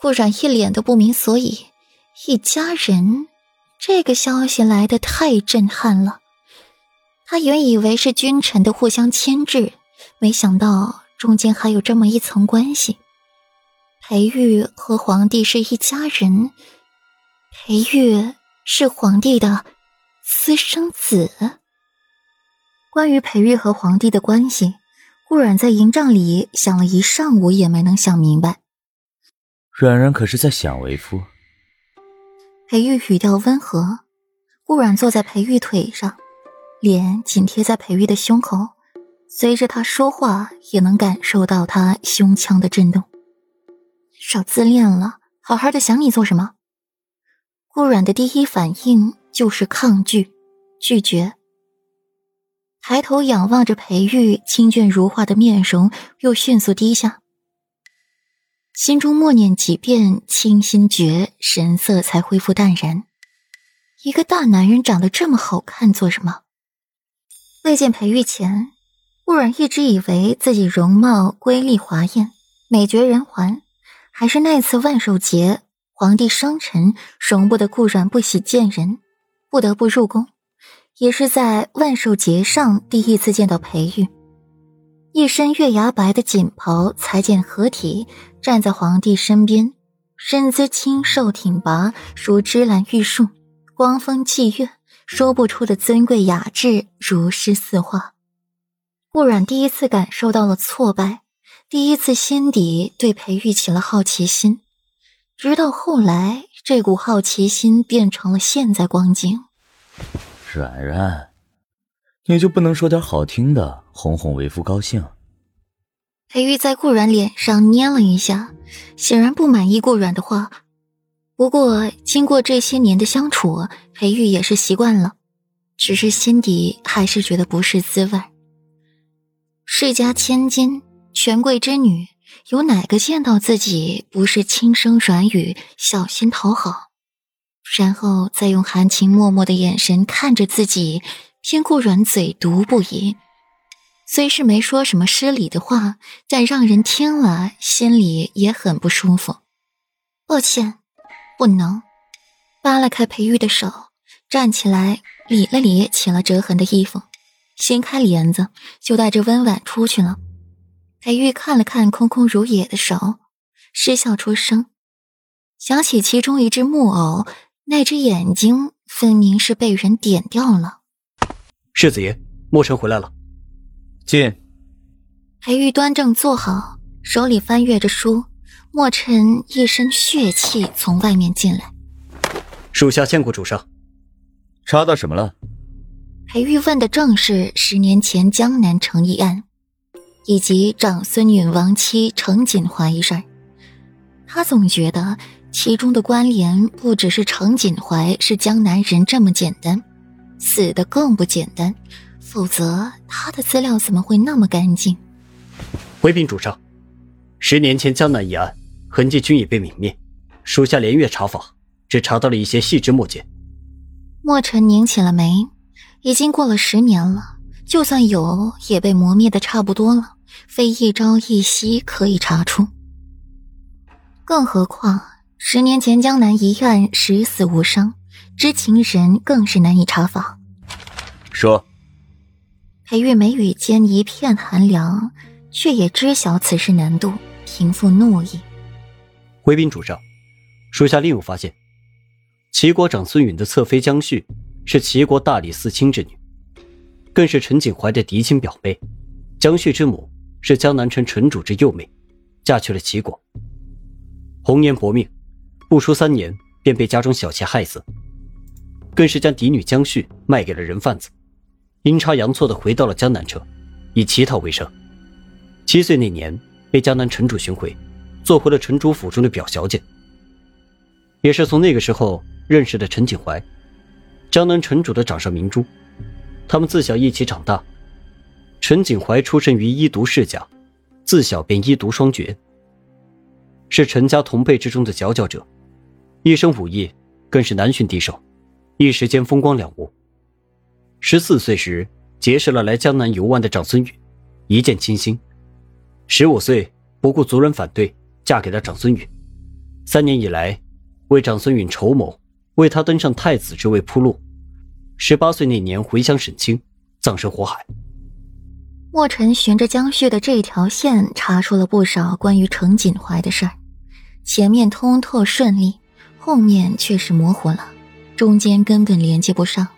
顾然一脸的不明所以。一家人，这个消息来的太震撼了。他原以为是君臣的互相牵制，没想到中间还有这么一层关系。裴玉和皇帝是一家人，裴玉是皇帝的私生子。关于裴玉和皇帝的关系，顾阮在营帐里想了一上午，也没能想明白。阮然可是在想为夫？裴玉语调温和，顾阮坐在裴玉腿上，脸紧贴在裴玉的胸口，随着他说话，也能感受到他胸腔的震动。少自恋了，好好的想你做什么？顾阮的第一反应就是抗拒、拒绝，抬头仰望着裴玉清俊如画的面容，又迅速低下。心中默念几遍清心诀，神色才恢复淡然。一个大男人长得这么好看，做什么？未见裴玉前，顾然一直以为自己容貌瑰丽华艳，美绝人寰。还是那次万寿节，皇帝生辰，容不得顾然不喜见人，不得不入宫。也是在万寿节上第一次见到裴玉。一身月牙白的锦袍，裁剪合体，站在皇帝身边，身姿清瘦挺拔，如芝兰玉树，光风霁月，说不出的尊贵雅致，如诗似画。顾阮第一次感受到了挫败，第一次心底对裴玉起了好奇心，直到后来，这股好奇心变成了现在光景。阮阮。你就不能说点好听的，哄哄为夫高兴？裴玉在顾阮脸上捏了一下，显然不满意顾阮的话。不过经过这些年的相处，裴玉也是习惯了，只是心底还是觉得不是滋味。世家千金，权贵之女，有哪个见到自己不是轻声软语，小心讨好，然后再用含情脉脉的眼神看着自己？偏顾软嘴毒不已，虽是没说什么失礼的话，但让人听了心里也很不舒服。抱歉，不能。扒拉开裴玉的手，站起来理了理起了折痕的衣服，掀开帘子就带着温婉出去了。裴玉看了看空空如也的手，失笑出声，想起其中一只木偶，那只眼睛分明是被人点掉了。世子爷，墨尘回来了。进。裴玉端正坐好，手里翻阅着书。墨尘一身血气从外面进来。属下见过主上。查到什么了？裴玉问的正是十年前江南城一案，以及长孙女亡妻程锦怀一事。他总觉得其中的关联不只是程锦怀是江南人这么简单。死的更不简单，否则他的资料怎么会那么干净？回禀主上，十年前江南一案痕迹均已被泯灭，属下连月查访，只查到了一些细枝末节。墨尘拧起了眉，已经过了十年了，就算有，也被磨灭的差不多了，非一朝一夕可以查出。更何况十年前江南一案十死无伤。知情人更是难以查访。说，裴玉眉宇间一片寒凉，却也知晓此事难度，平复怒意。回禀主上，属下另有发现：齐国长孙允的侧妃江旭是齐国大理寺卿之女，更是陈景怀的嫡亲表妹。江旭之母是江南城城主之幼妹，嫁去了齐国。红颜薄命，不出三年便被家中小妾害死。更是将嫡女江旭卖给了人贩子，阴差阳错的回到了江南城，以乞讨为生。七岁那年被江南城主寻回，做回了城主府中的表小姐。也是从那个时候认识的陈景怀，江南城主的掌上明珠。他们自小一起长大。陈景怀出身于医毒世家，自小便医毒双绝，是陈家同辈之中的佼佼者，一身武艺更是难寻敌手。一时间风光了无。十四岁时结识了来江南游玩的长孙宇，一见倾心。十五岁不顾族人反对，嫁给了长孙宇。三年以来，为长孙允筹谋，为他登上太子之位铺路。十八岁那年回乡省亲，葬身火海。莫尘循着江旭的这条线查出了不少关于程锦怀的事儿，前面通透顺利，后面却是模糊了，中间根本连接不上。